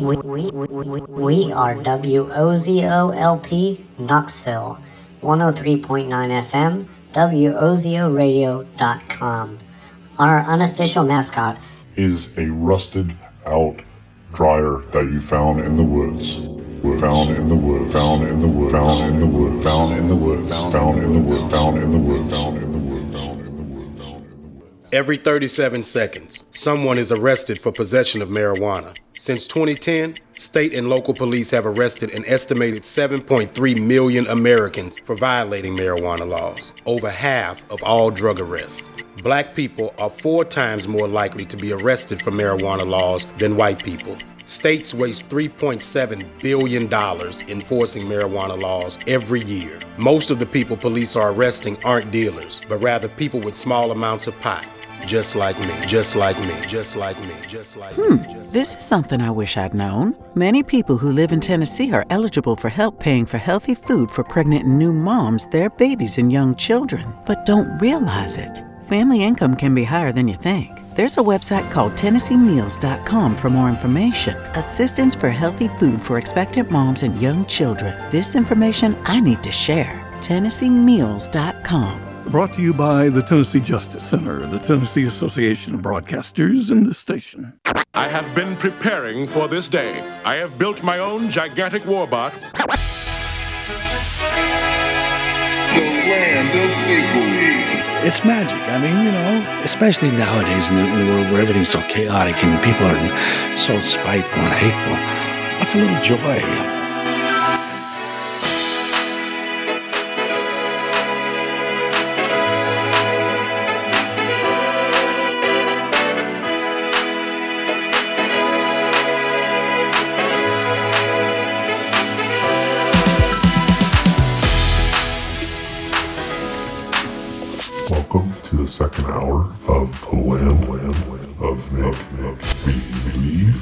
We are WOZOLP Knoxville, 103.9 FM, WOZORadio.com. Our unofficial mascot is a rusted out dryer that you found in the woods. Found in the woods, found in the woods, found in the woods, found in the woods, found in the woods, found in the woods, found in the woods, found in the woods. Every 37 seconds, someone is arrested for possession of marijuana. Since 2010, state and local police have arrested an estimated 7.3 million Americans for violating marijuana laws, over half of all drug arrests. Black people are four times more likely to be arrested for marijuana laws than white people. States waste $3.7 billion enforcing marijuana laws every year. Most of the people police are arresting aren't dealers, but rather people with small amounts of pot. Just like me, just like me, just like me, just like hmm, me. Just this is something I wish I'd known. Many people who live in Tennessee are eligible for help paying for healthy food for pregnant and new moms, their babies, and young children, but don't realize it. Family income can be higher than you think. There's a website called TennesseeMeals.com for more information. Assistance for healthy food for expectant moms and young children. This information I need to share. TennesseeMeals.com. Brought to you by the Tennessee Justice Center, the Tennessee Association of Broadcasters, and the station. I have been preparing for this day. I have built my own gigantic warbot. The land of make-believe. It's magic. I mean, you know, especially nowadays in the, in the world where everything's so chaotic and people are so spiteful and hateful. What's a little joy?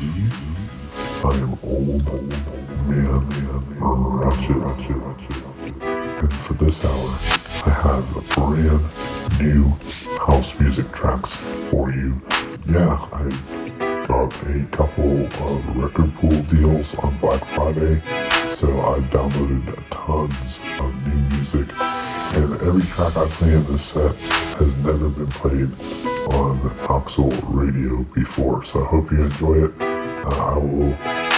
I am old, old man, man, Ratchet, Ratchet, Ratchet. And for this hour, I have brand new house music tracks for you. Yeah, I got a couple of record pool deals on Black Friday, so I downloaded tons of new music and every track I play in this set has never been played on Knoxville radio before. So I hope you enjoy it. Uh, I will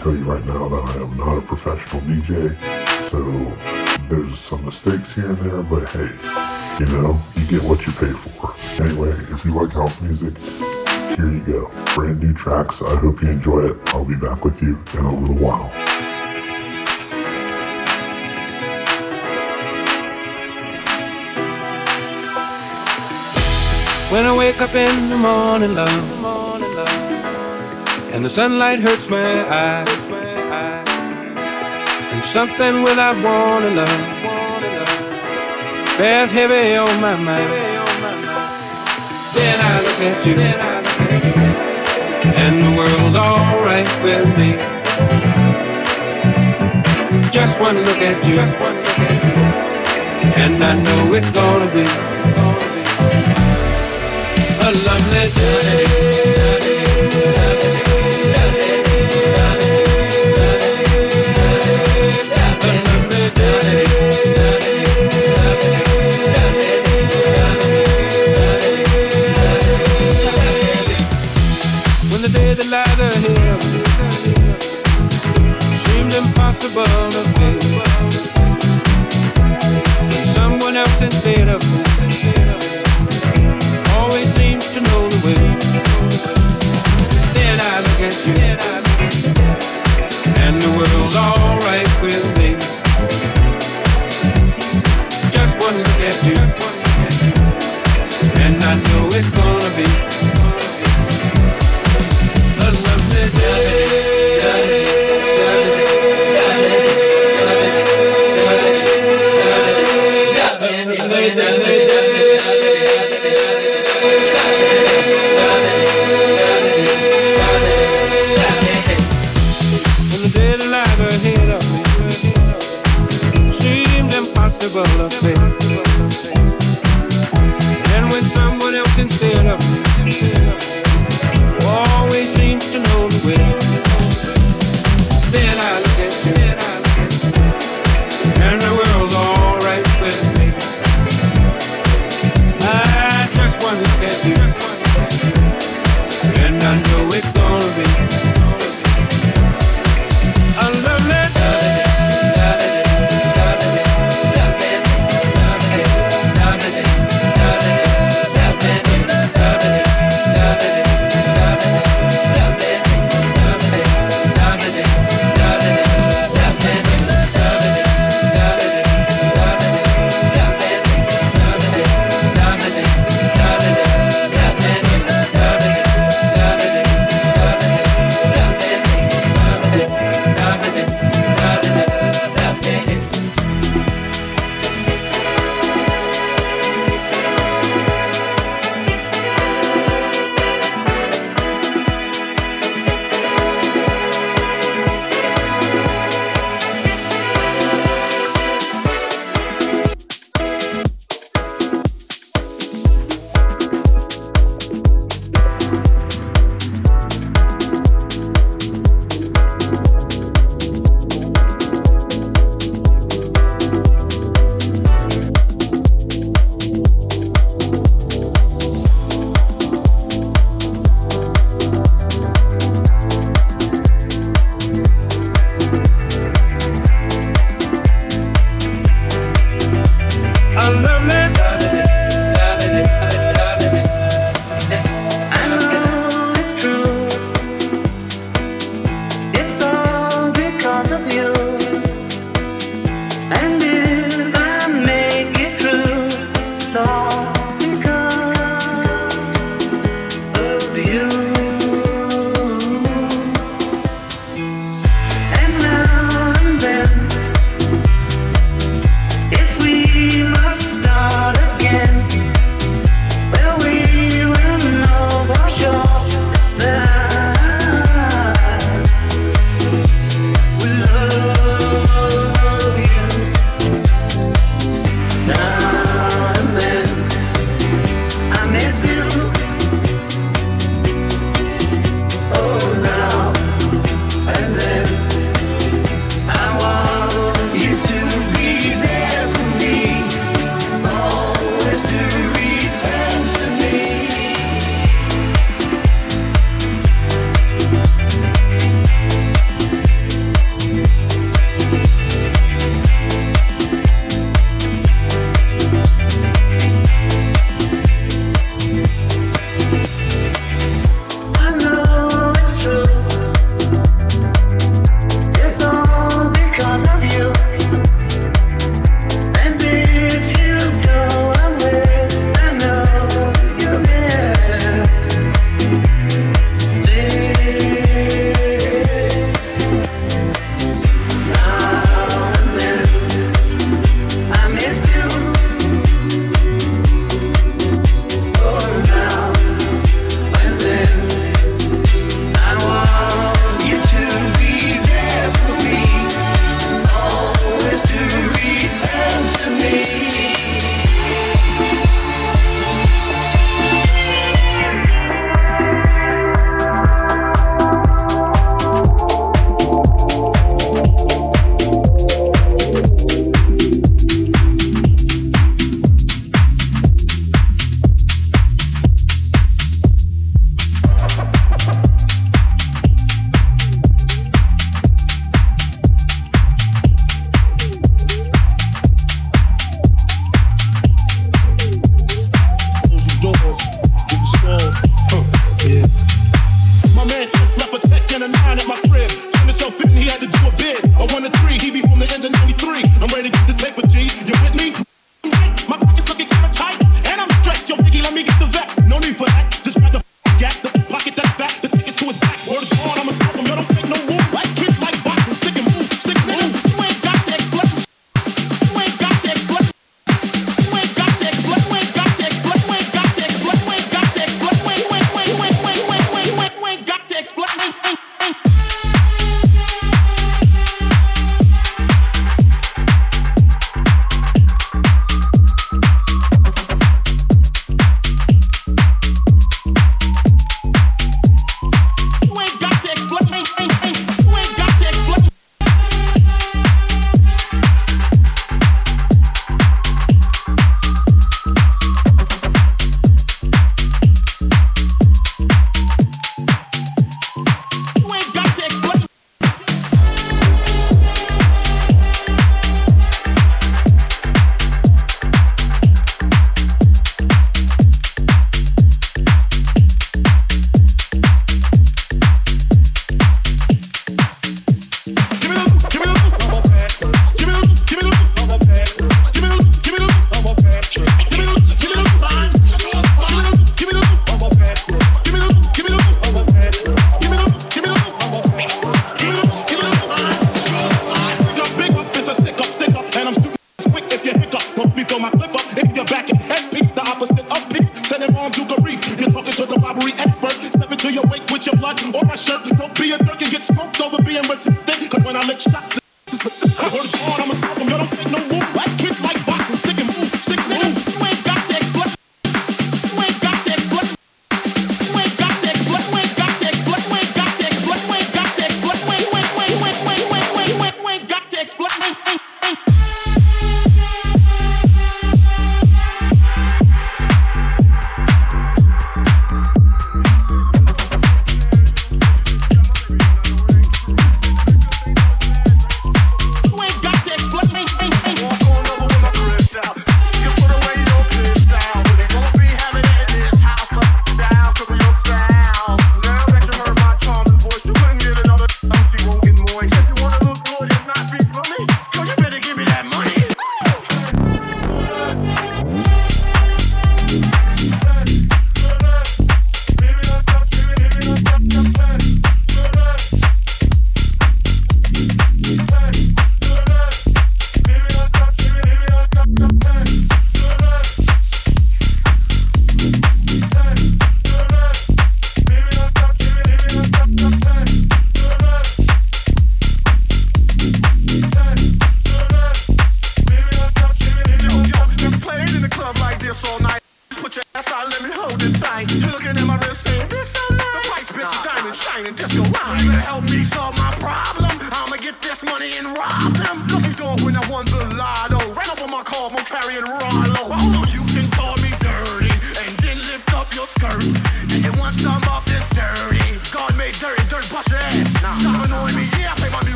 tell you right now that I am not a professional DJ, so there's some mistakes here and there, but hey, you know, you get what you pay for. Anyway, if you like house music, here you go. Brand new tracks. I hope you enjoy it. I'll be back with you in a little while. When I wake up in the morning, love, and the sunlight hurts my eyes, and something without warning, love, bears heavy on my mind. Then I look at you, and the world's alright with me. Just one look at you, and I know it's gonna be a lovely When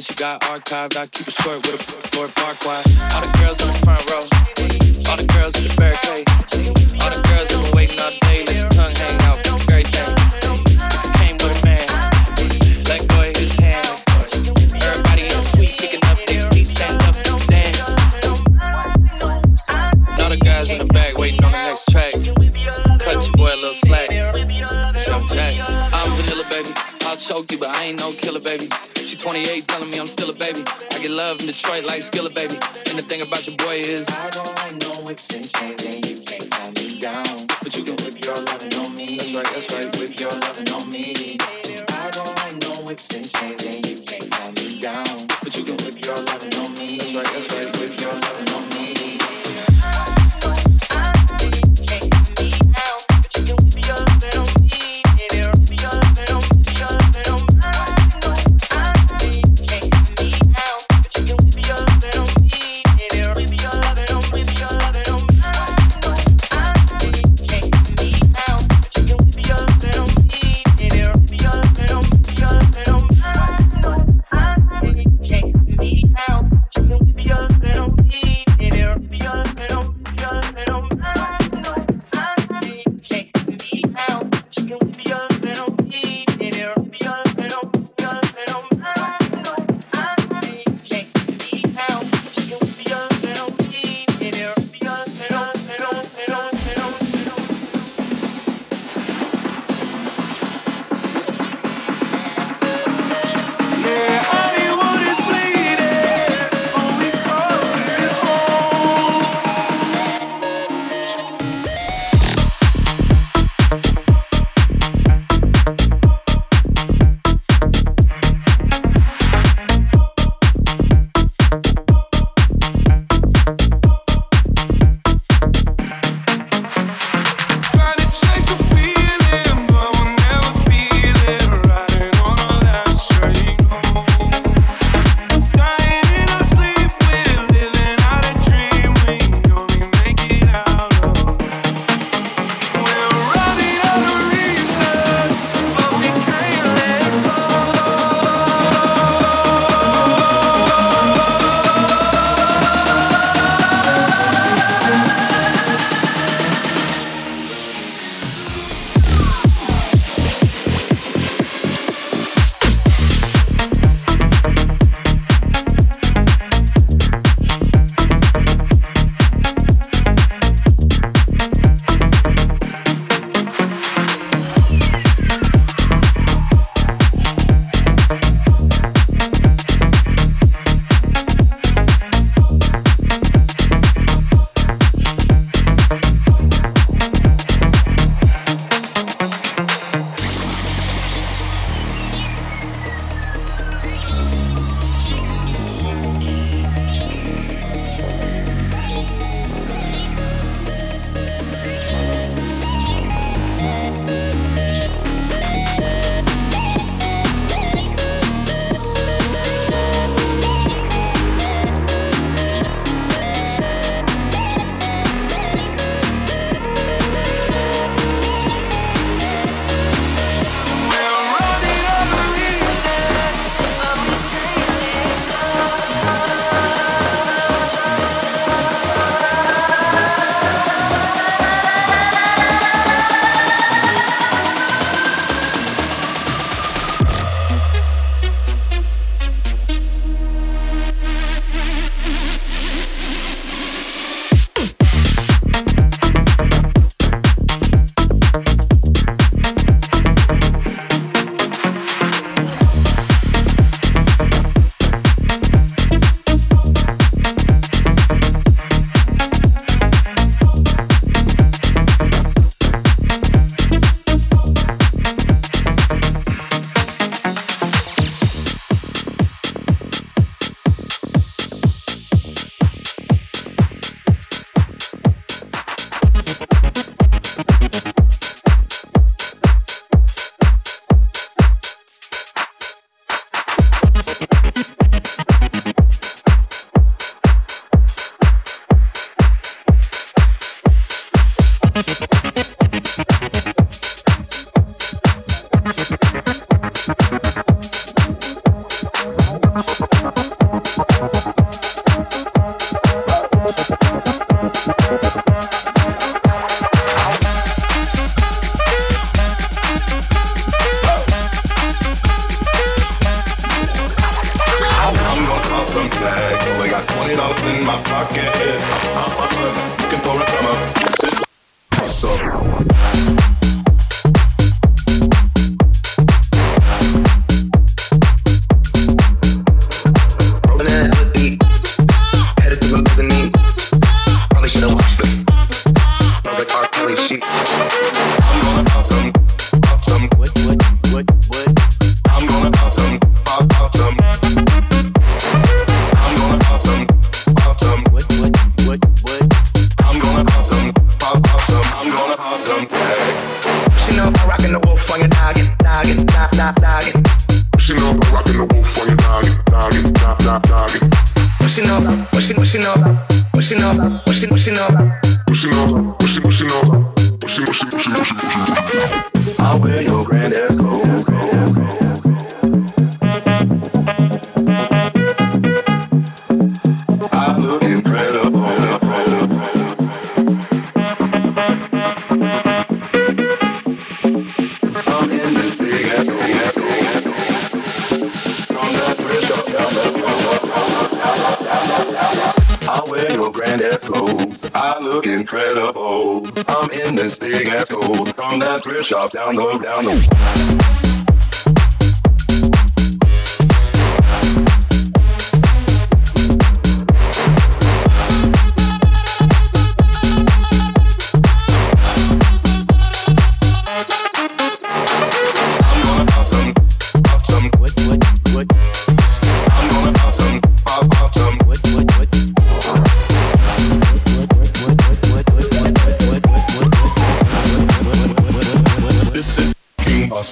she got archived. I keep it short with a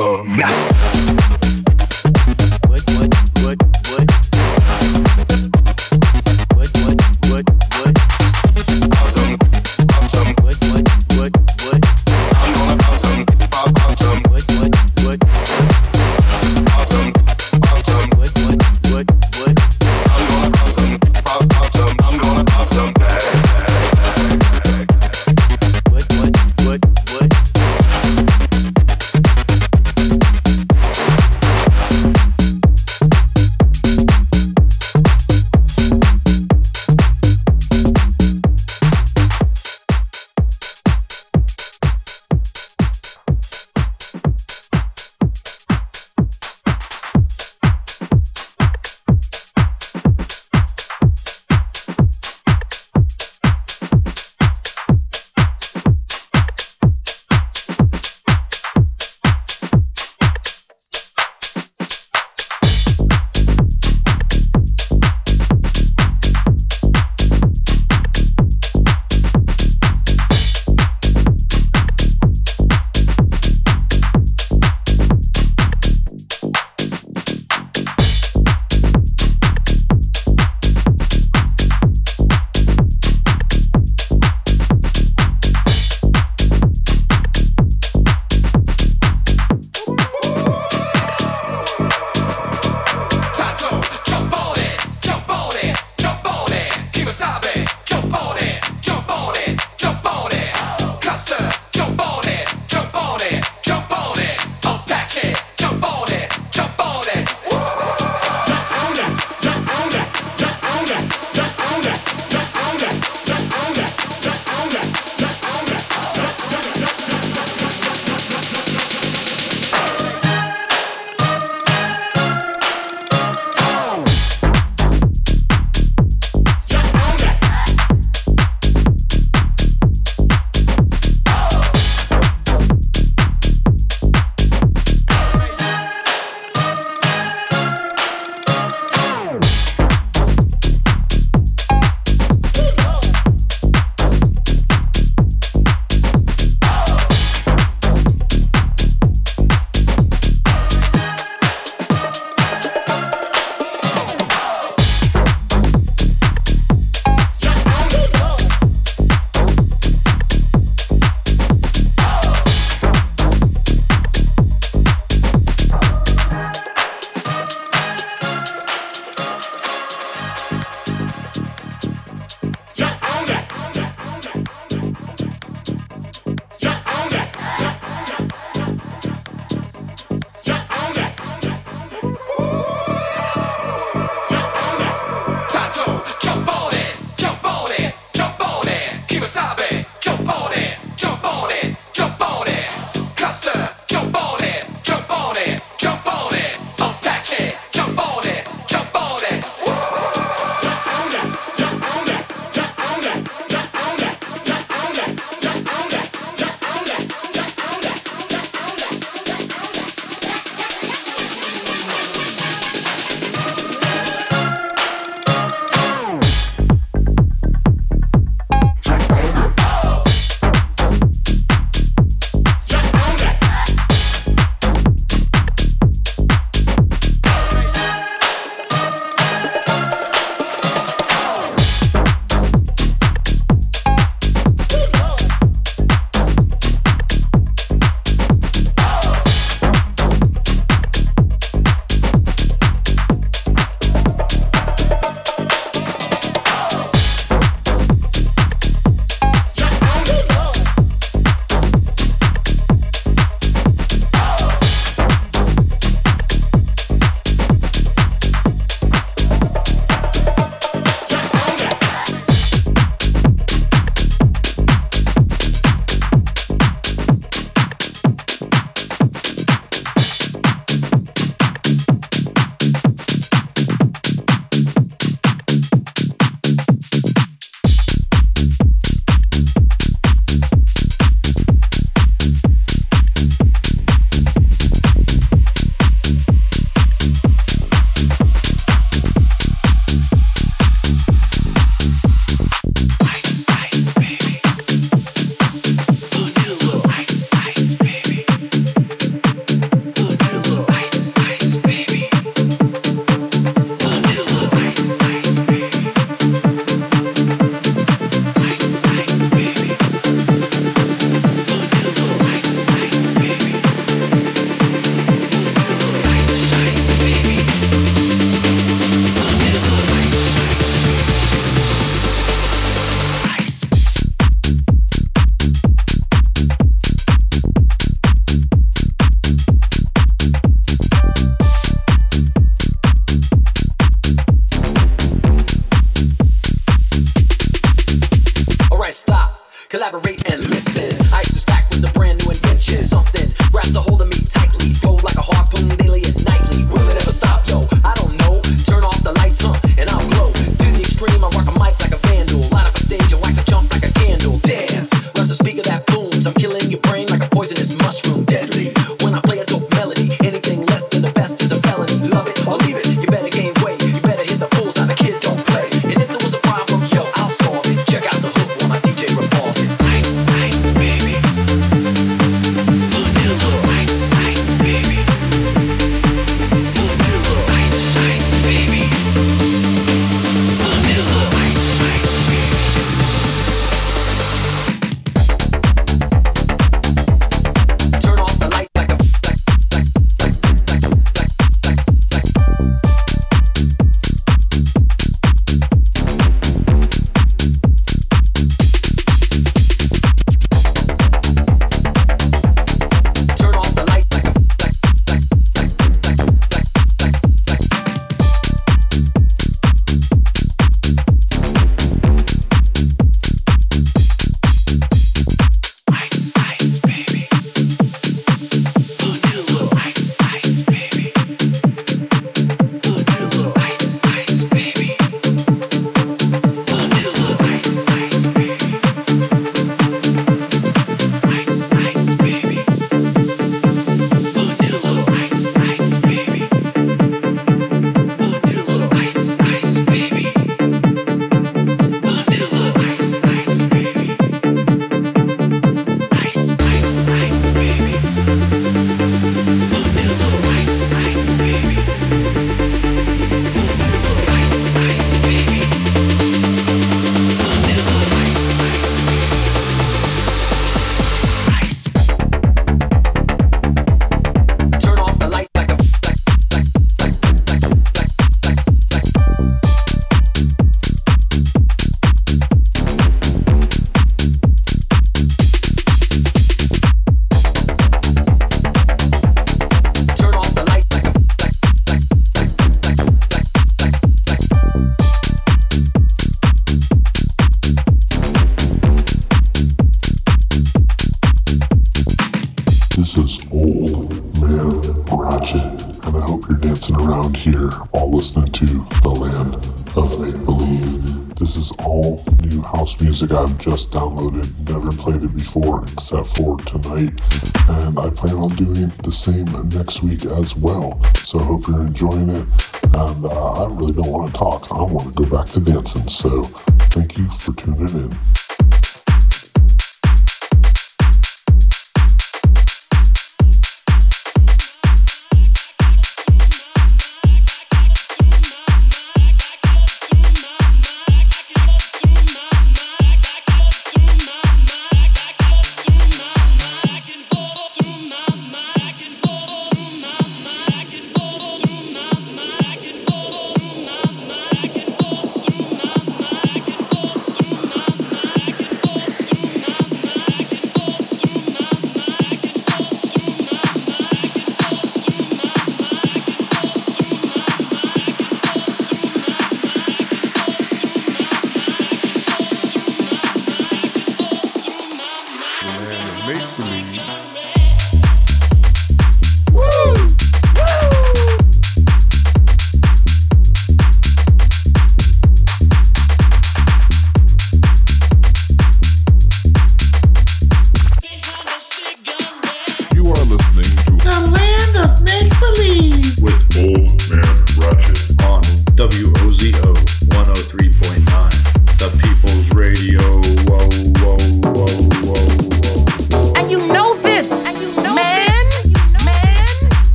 awesome. week as well. So I hope you're enjoying it. And uh, I really don't want to talk. I want to go back to dancing. So thank you for tuning in.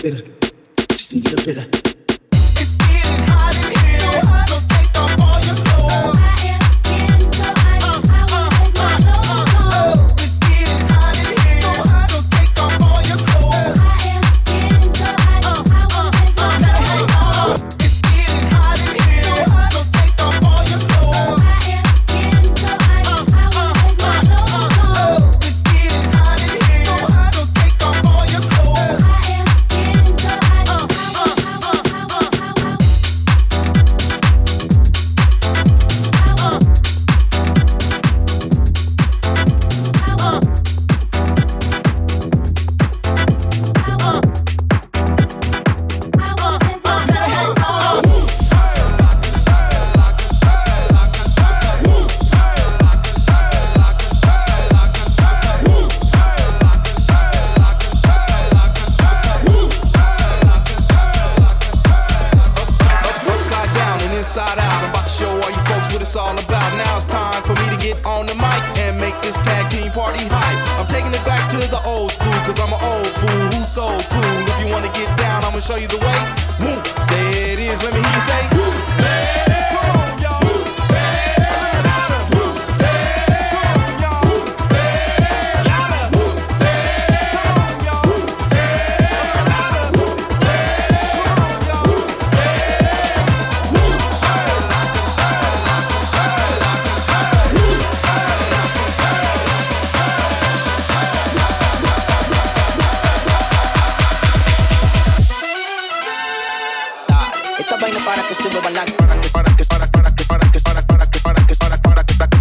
Just a little pera. Esta vaina para que se mueva la que para que para que para para que para que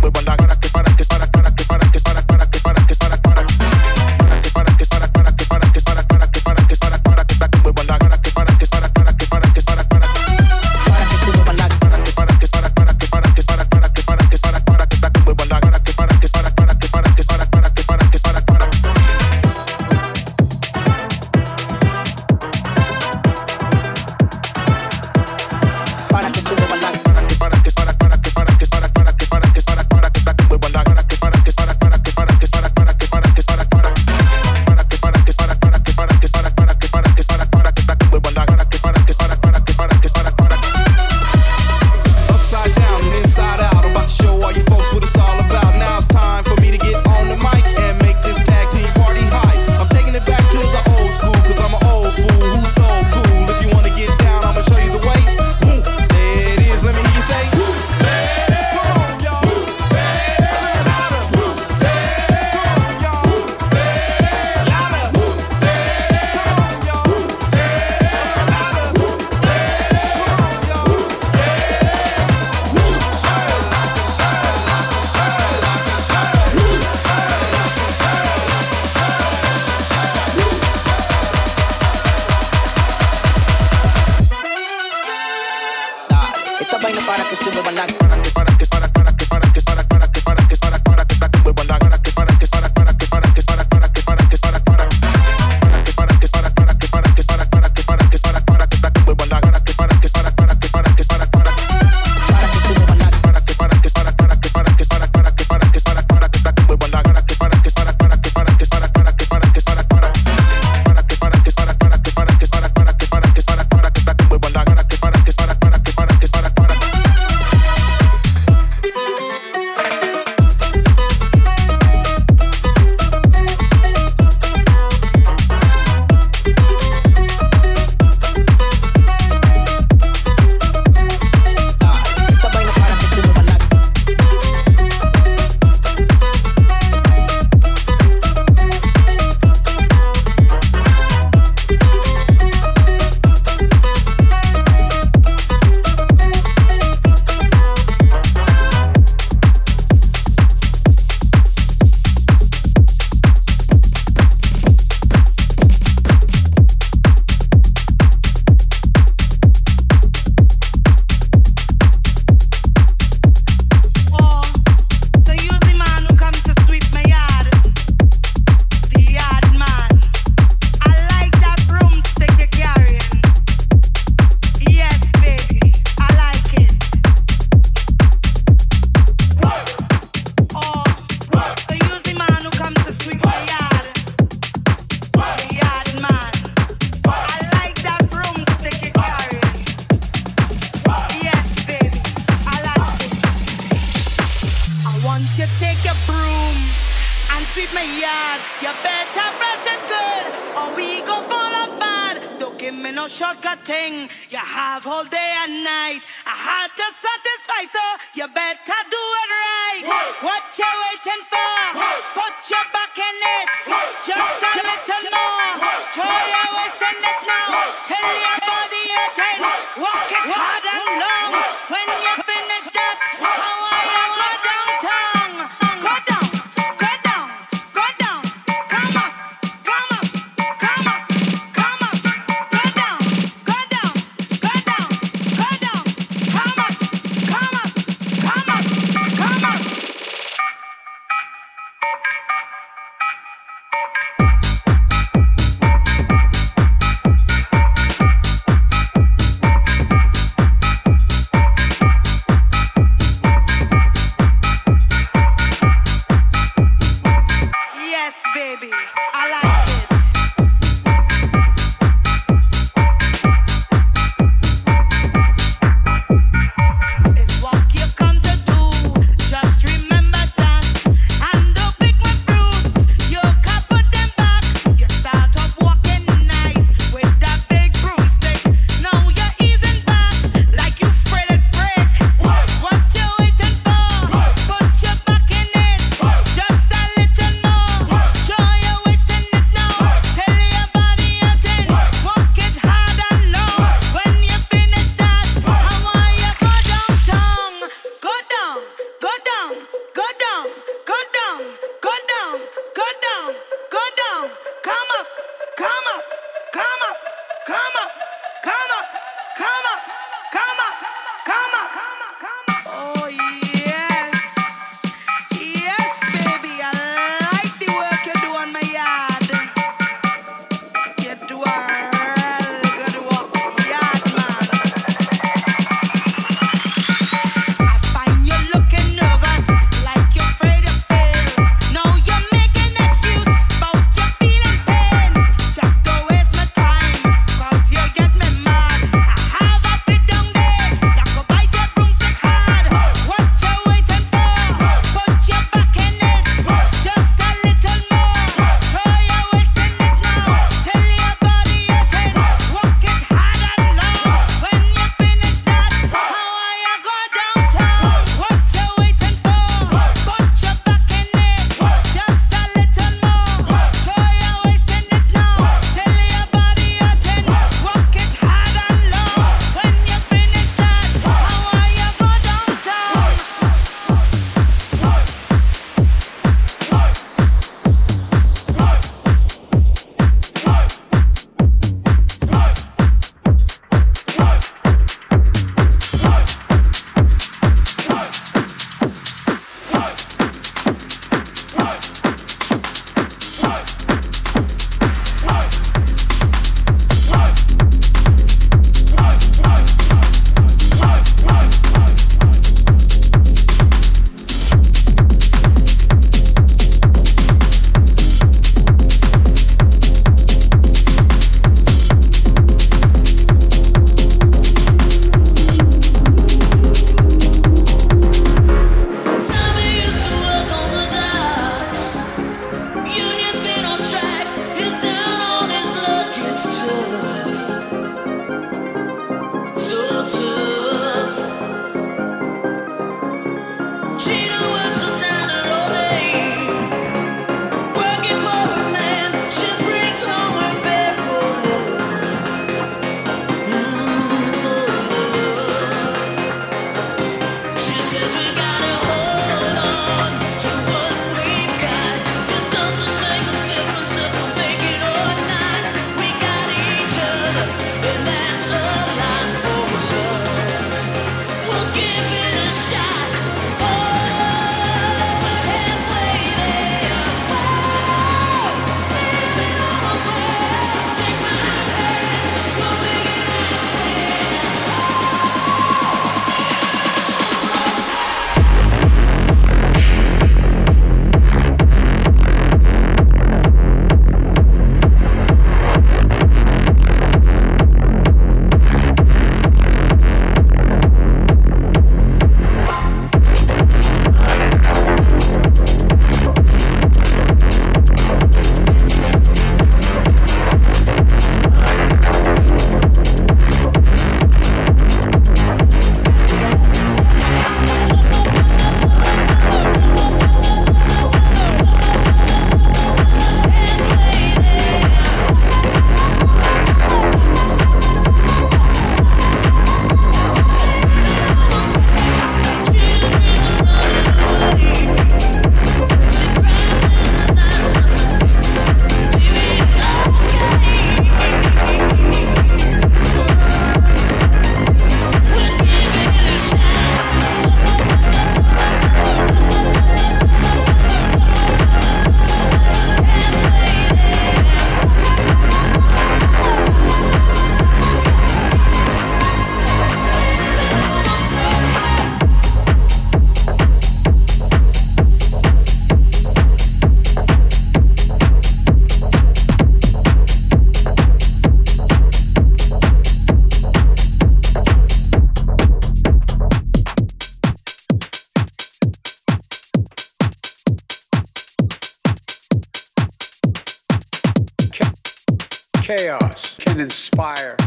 chaos can inspire.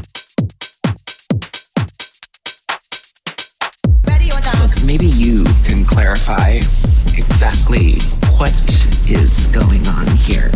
Look, maybe you can clarify exactly what is going on here.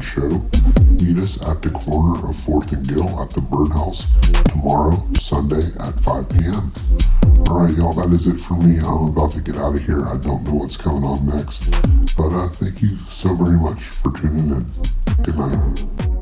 Show. Meet us at the corner of 4th and Gill at the Birdhouse tomorrow, Sunday at 5 p.m. Alright, y'all, that is it for me. I'm about to get out of here. I don't know what's coming on next. But uh, thank you so very much for tuning in. Good night.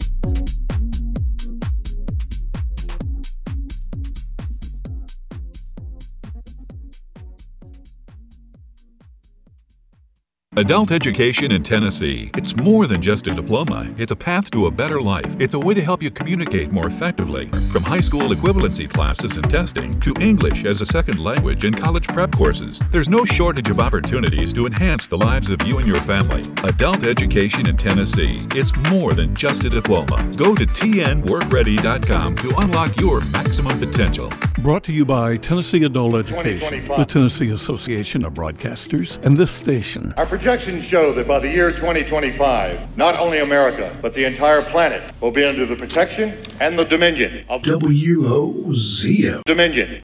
Adult education in Tennessee. It's more than just a diploma. It's a path to a better life. It's a way to help you communicate more effectively. From high school equivalency classes and testing to English as a second language and college prep courses, there's no shortage of opportunities to enhance the lives of you and your family. Adult education in Tennessee. It's more than just a diploma. Go to tnworkready.com to unlock your maximum potential. Brought to you by Tennessee Adult Education, the Tennessee Association of Broadcasters, and this station. Our projections show that by the year 2025, not only America, but the entire planet will be under the protection and the dominion of WOZO. dominion